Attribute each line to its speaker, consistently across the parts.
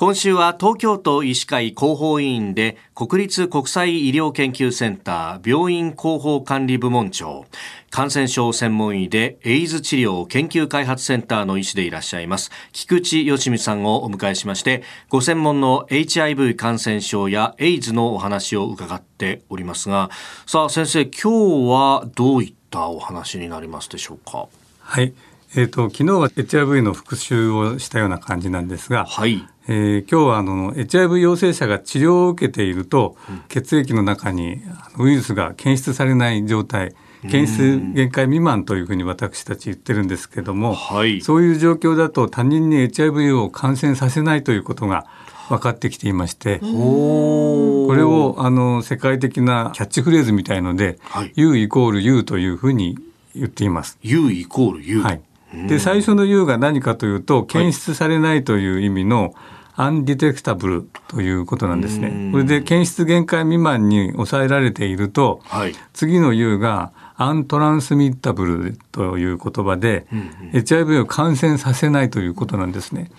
Speaker 1: 今週は東京都医師会広報委員で国立国際医療研究センター病院広報管理部門長感染症専門医でエイズ治療研究開発センターの医師でいらっしゃいます菊池義美さんをお迎えしましてご専門の HIV 感染症やエイズのお話を伺っておりますがさあ先生今日はどういったお話になりますでしょうか？
Speaker 2: はい。えーと、昨日は HIV の復習をしたような感じなんですが、
Speaker 1: はい、
Speaker 2: えー、今日はあの HIV 陽性者が治療を受けていると、うん、血液の中にウイルスが検出されない状態検出限界未満というふうに私たち言ってるんですけども、はい、そういう状況だと他人に HIV を感染させないということが分かってきていましてこれをあの世界的なキャッチフレーズみたいので、はい、U イコール U というふうに言っています。
Speaker 1: U イコール U、
Speaker 2: はい、で最初の U が何かというと検出されないという意味のアンディテクタブルということなんですね。これで検出限界未満に抑えられていると、はい、次の U がアントランスミッタブルという言葉で、うんうん、HIV を感染させないということなんですね。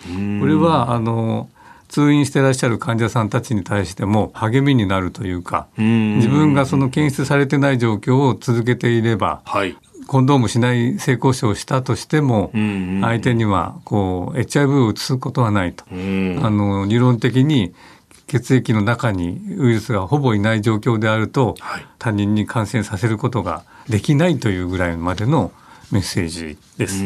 Speaker 2: これはあの通院してらっしゃる患者さんたちに対しても励みになるというか自分がその検出されてない状況を続けていれば、はい、コンドームしない性交渉をしたとしても、相手にはこう HIV を移すことはないと、あの理論的に血液の中にウイルスがほぼいない状況であると、他人に感染させることができないというぐらいまでのメッセージです。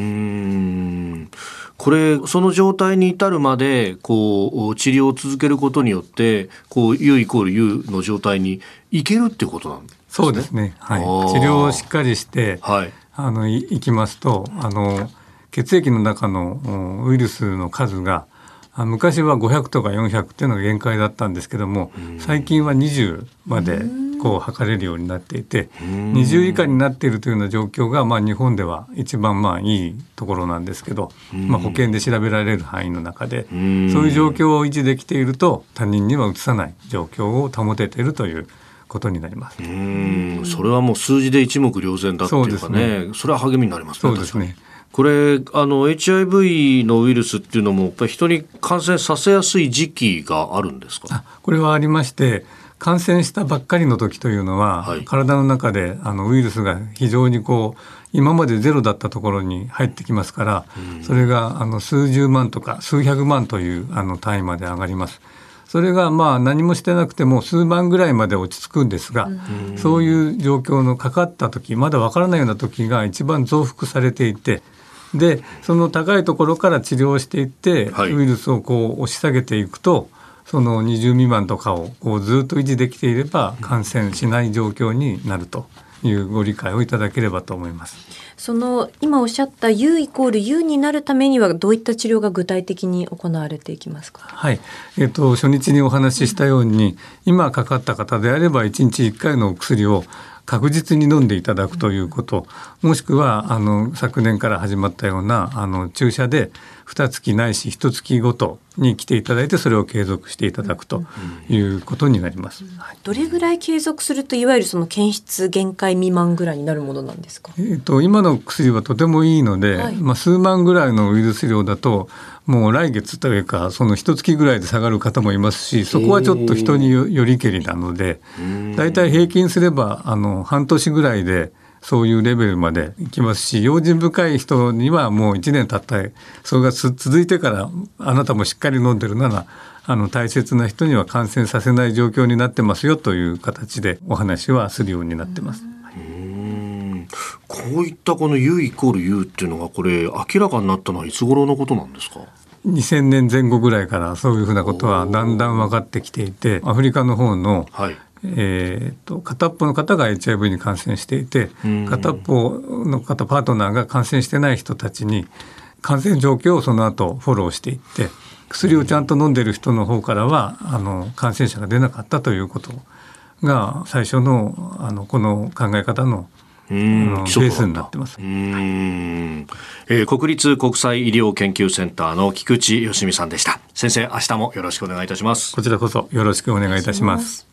Speaker 1: これその状態に至るまでこう治療を続けることによってこう U イコール U の状態にいけるってことなんです
Speaker 2: そうですね。はい。治療をしっかりして、はい、あのいいきますと、あの血液の中のウイルスの数が昔は500とか400っていうのが限界だったんですけども、最近は20までこう測れるようになっていて、20以下になっているというような状況が、まあ、日本では一番まあいいところなんですけど、まあ、保険で調べられる範囲の中で、そういう状況を維持できていると他人にはうつさない状況を保てているということになります。
Speaker 1: うんそれはもう数字で一目瞭然だっていうかね、そ、ね、れは励みになります
Speaker 2: ね。そうですね。
Speaker 1: これあの HIV のウイルスっていうのもやっぱり人に感染させやすい時期があるんですか？
Speaker 2: これはありまして。感染したばっかりの時というのは、はい、体の中であのウイルスが非常にこう今までゼロだったところに入ってきますから、うん、それがあの数十万とか数百万というあの単位まで上がります。それがまあ何もしてなくても数万ぐらいまで落ち着くんですが、うん、そういう状況のかかった時まだわからないような時が一番増幅されていてでその高いところから治療していって、はい、ウイルスをこう押し下げていくとその20未満とかをこうずっと維持できていれば感染しない状況になるというご理解をいただければと思います。
Speaker 3: その今おっしゃった U イコール U になるためにはどういった治療が具体的に行われていきますか？
Speaker 2: はい、えっ、ー、と初日にお話ししたように、今かかった方であれば1日1回のお薬を確実に飲んでいただくということ、もしくはあの昨年から始まったようなあの注射で2月ないし1月ごとに来ていただいてそれを継続していただくということになります。
Speaker 3: どれぐらい継続するといわゆるその検出限界未満ぐらいになるものなんですか？
Speaker 2: えっ、ー、と今の薬はとてもいいので、はい、まあ数万ぐらいのウイルス量だともう来月というかその一月ぐらいで下がる方もいますしそこはちょっと人によりけりなのでだいたい平均すればあの半年ぐらいでそういうレベルまでいきますし用心深い人にはもう1年経った。それが続いてからあなたもしっかり飲んでるならあの大切な人には感染させない状況になってますよという形でお話はするようになってます。
Speaker 1: こういったこの U イコール U っていうのがこれ明らかになったのはいつ頃のことなんですか
Speaker 2: ？2000年前後ぐらいからそういうふうなことはだんだん分かってきていてアフリカの方の、はい、えーと、片っぽの方が HIV に感染していて片っぽの方パートナーが感染してない人たちに感染状況をその後フォローしていって薬をちゃんと飲んでる人の方からはあの感染者が出なかったということが最初のあのこの考え方のベースになってます。
Speaker 1: えー、国立国際医療研究センターの菊池芳美さんでした。先生、明日もよろしくお願いいたします。
Speaker 2: こちらこそよろしくお願いいたします。